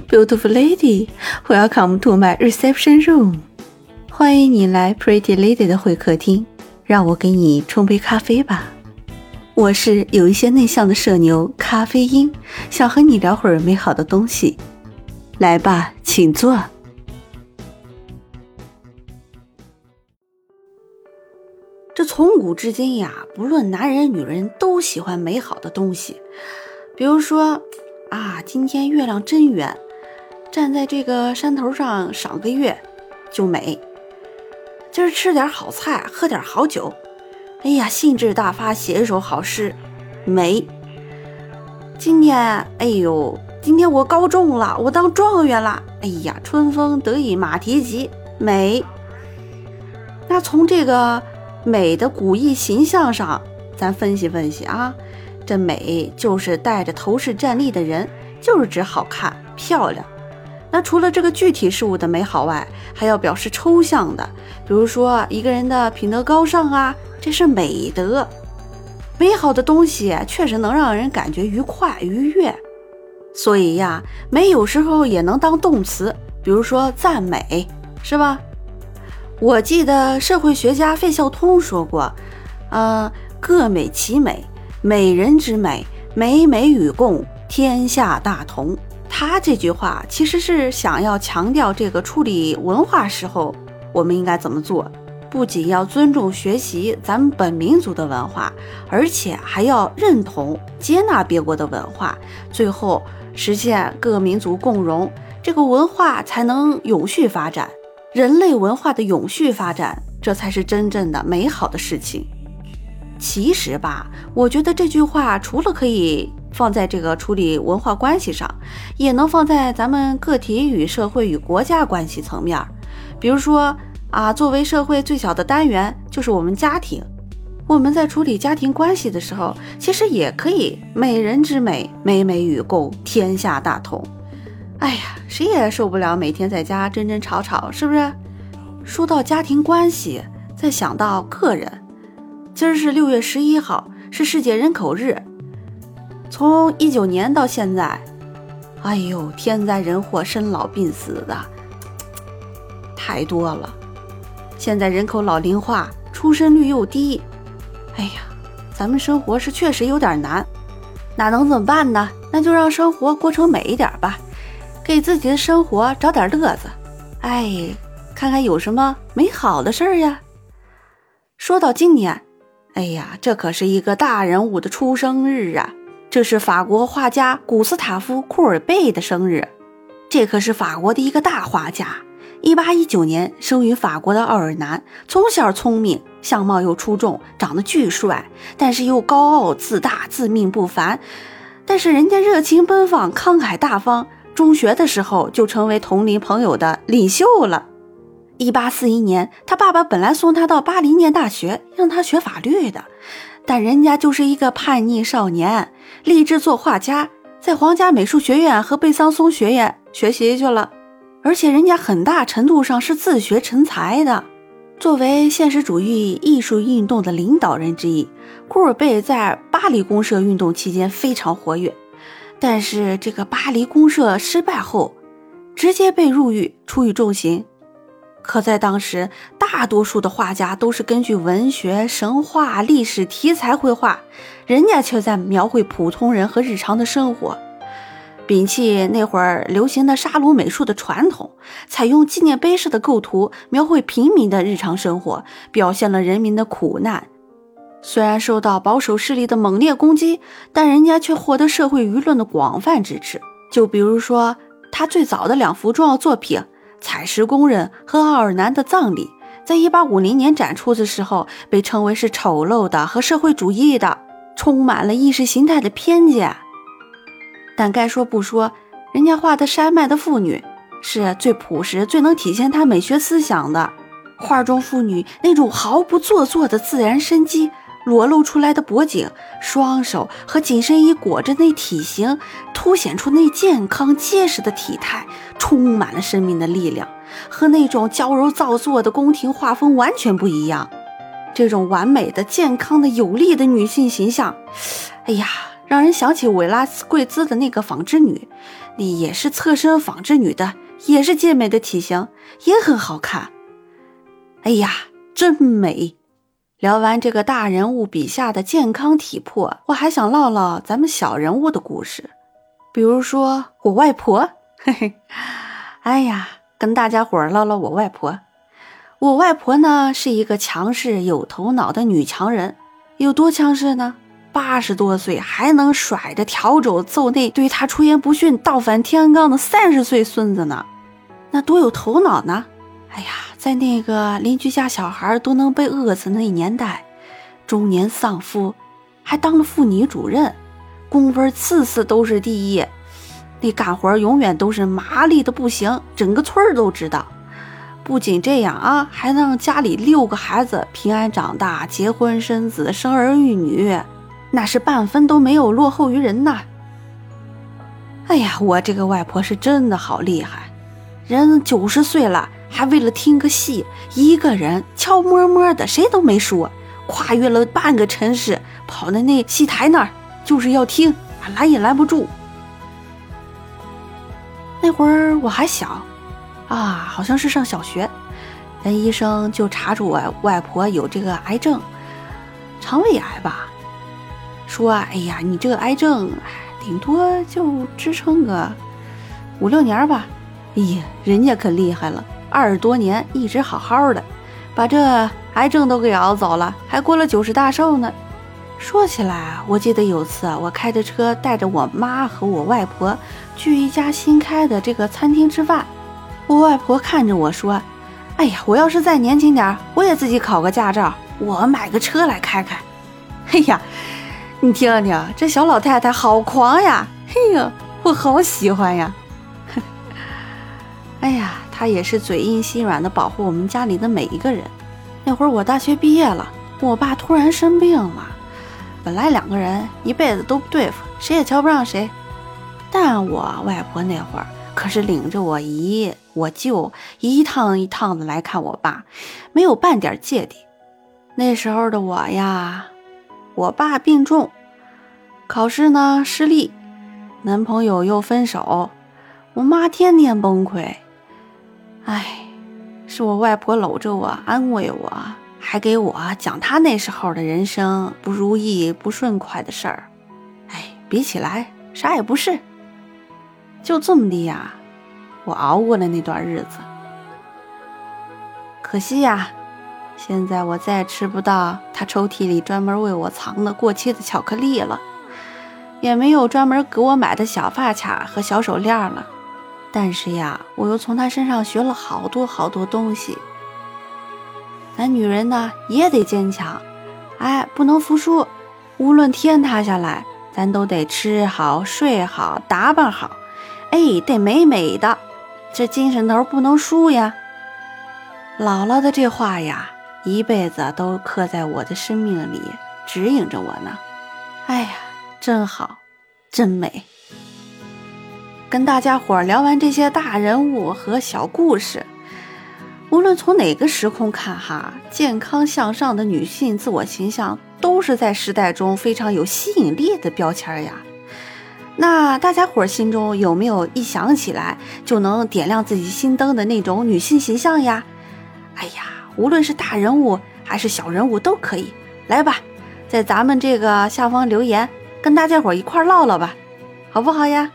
Beautiful lady. Welcome to my reception room. 欢迎你来 Pretty Lady 的会客厅，让我给你冲杯咖啡吧。我是有一些内向的社牛咖啡因，想和你聊会儿美好的东西。来吧，请坐。这从古至今呀，不论男人女人，都喜欢美好的东西，比如说。啊，今天月亮真圆，站在这个山头上赏个月就美。今儿吃点好菜，喝点好酒，哎呀，兴致大发，写一首好诗，美。今天，哎呦，今天我高中了，我当状元了，哎呀，春风得意马蹄疾，美。那从这个美的古意形象上，咱分析分析啊。这美就是带着头饰站立的人，就是指好看漂亮。那除了这个具体事物的美好外，还要表示抽象的，比如说一个人的品德高尚啊，这是美德。美好的东西确实能让人感觉愉快愉悦，所以呀，美有时候也能当动词，比如说赞美，是吧？我记得社会学家费孝通说过，呃，各美其美。美人之美，美美与共，天下大同。他这句话其实是想要强调，这个处理文化时候，我们应该怎么做？不仅要尊重学习咱们本民族的文化，而且还要认同接纳别国的文化，最后实现各民族共荣，这个文化才能永续发展。人类文化的永续发展，这才是真正的美好的事情。其实吧，我觉得这句话除了可以放在这个处理文化关系上，也能放在咱们个体与社会与国家关系层面。比如说啊，作为社会最小的单元，就是我们家庭，我们在处理家庭关系的时候，其实也可以美人之美，美美与共，天下大同。哎呀，谁也受不了每天在家争争吵吵，是不是？说到家庭关系，再想到个人。今儿是六月十一号，是世界人口日。从一九年到现在，哎呦，天灾人祸、生老病死的太多了。现在人口老龄化，出生率又低，哎呀，咱们生活是确实有点难。那能怎么办呢？那就让生活过成美一点吧，给自己的生活找点乐子。哎，看看有什么美好的事儿呀。说到今年。哎呀，这可是一个大人物的出生日啊！这是法国画家古斯塔夫·库尔贝的生日。这可是法国的一个大画家。一八一九年生于法国的奥尔南，从小聪明，相貌又出众，长得巨帅，但是又高傲自大，自命不凡。但是人家热情奔放，慷慨大方。中学的时候就成为同龄朋友的领袖了。一八四一年，他爸爸本来送他到巴黎念大学，让他学法律的，但人家就是一个叛逆少年，立志做画家，在皇家美术学院和贝桑松学院学习去了。而且人家很大程度上是自学成才的。作为现实主义艺术运动的领导人之一，库尔贝在巴黎公社运动期间非常活跃。但是这个巴黎公社失败后，直接被入狱，处以重刑。可在当时，大多数的画家都是根据文学、神话、历史题材绘画，人家却在描绘普通人和日常的生活。摒弃那会儿流行的沙龙美术的传统，采用纪念碑式的构图，描绘平民的日常生活，表现了人民的苦难。虽然受到保守势力的猛烈攻击，但人家却获得社会舆论的广泛支持。就比如说他最早的两幅重要作品。采石工人和奥尔南的葬礼，在一八五零年展出的时候，被称为是丑陋的和社会主义的，充满了意识形态的偏见。但该说不说，人家画的山脉的妇女是最朴实、最能体现他美学思想的。画中妇女那种毫不做作的自然生机。裸露出来的脖颈、双手和紧身衣裹着那体型，凸显出那健康结实的体态，充满了生命的力量，和那种娇柔造作的宫廷画风完全不一样。这种完美的、健康的、有力的女性形象，哎呀，让人想起维拉斯贵兹的那个纺织女，那也是侧身纺织女的，也是健美的体型，也很好看。哎呀，真美！聊完这个大人物笔下的健康体魄，我还想唠唠咱们小人物的故事，比如说我外婆。嘿嘿，哎呀，跟大家伙唠唠我外婆。我外婆呢是一个强势有头脑的女强人，有多强势呢？八十多岁还能甩着笤帚揍那对她出言不逊、倒反天罡的三十岁孙子呢，那多有头脑呢！哎呀，在那个邻居家小孩都能被饿死那年代，中年丧夫，还当了妇女主任，工分次次都是第一，那干活永远都是麻利的不行，整个村儿都知道。不仅这样啊，还能让家里六个孩子平安长大、结婚生子、生儿育女，那是半分都没有落后于人呐。哎呀，我这个外婆是真的好厉害，人九十岁了。还为了听个戏，一个人悄摸摸的，谁都没说，跨越了半个城市，跑到那戏台那儿，就是要听，拦也拦不住。那会儿我还小，啊，好像是上小学，人医生就查出我外婆有这个癌症，肠胃癌吧，说，哎呀，你这个癌症，顶多就支撑个五六年吧。哎呀，人家可厉害了。二十多年一直好好的，把这癌症都给熬走了，还过了九十大寿呢。说起来，我记得有次我开着车带着我妈和我外婆去一家新开的这个餐厅吃饭，我外婆看着我说：“哎呀，我要是再年轻点，我也自己考个驾照，我买个车来开开。”哎呀，你听听，这小老太太好狂呀！嘿呀，我好喜欢呀！他也是嘴硬心软的保护我们家里的每一个人。那会儿我大学毕业了，我爸突然生病了。本来两个人一辈子都不对付，谁也瞧不上谁。但我外婆那会儿可是领着我姨、我舅一趟一趟的来看我爸，没有半点芥蒂。那时候的我呀，我爸病重，考试呢失利，男朋友又分手，我妈天天崩溃。哎，是我外婆搂着我安慰我，还给我讲她那时候的人生不如意、不顺快的事儿。哎，比起来啥也不是。就这么的呀，我熬过了那段日子。可惜呀，现在我再也吃不到她抽屉里专门为我藏的过期的巧克力了，也没有专门给我买的小发卡和小手链了。但是呀，我又从他身上学了好多好多东西。咱女人呢也得坚强，哎，不能服输。无论天塌下来，咱都得吃好、睡好、打扮好，哎，得美美的，这精神头不能输呀。姥姥的这话呀，一辈子都刻在我的生命里，指引着我呢。哎呀，真好，真美。跟大家伙聊完这些大人物和小故事，无论从哪个时空看哈，健康向上的女性自我形象都是在时代中非常有吸引力的标签呀。那大家伙心中有没有一想起来就能点亮自己心灯的那种女性形象呀？哎呀，无论是大人物还是小人物都可以，来吧，在咱们这个下方留言，跟大家伙一块唠唠吧，好不好呀？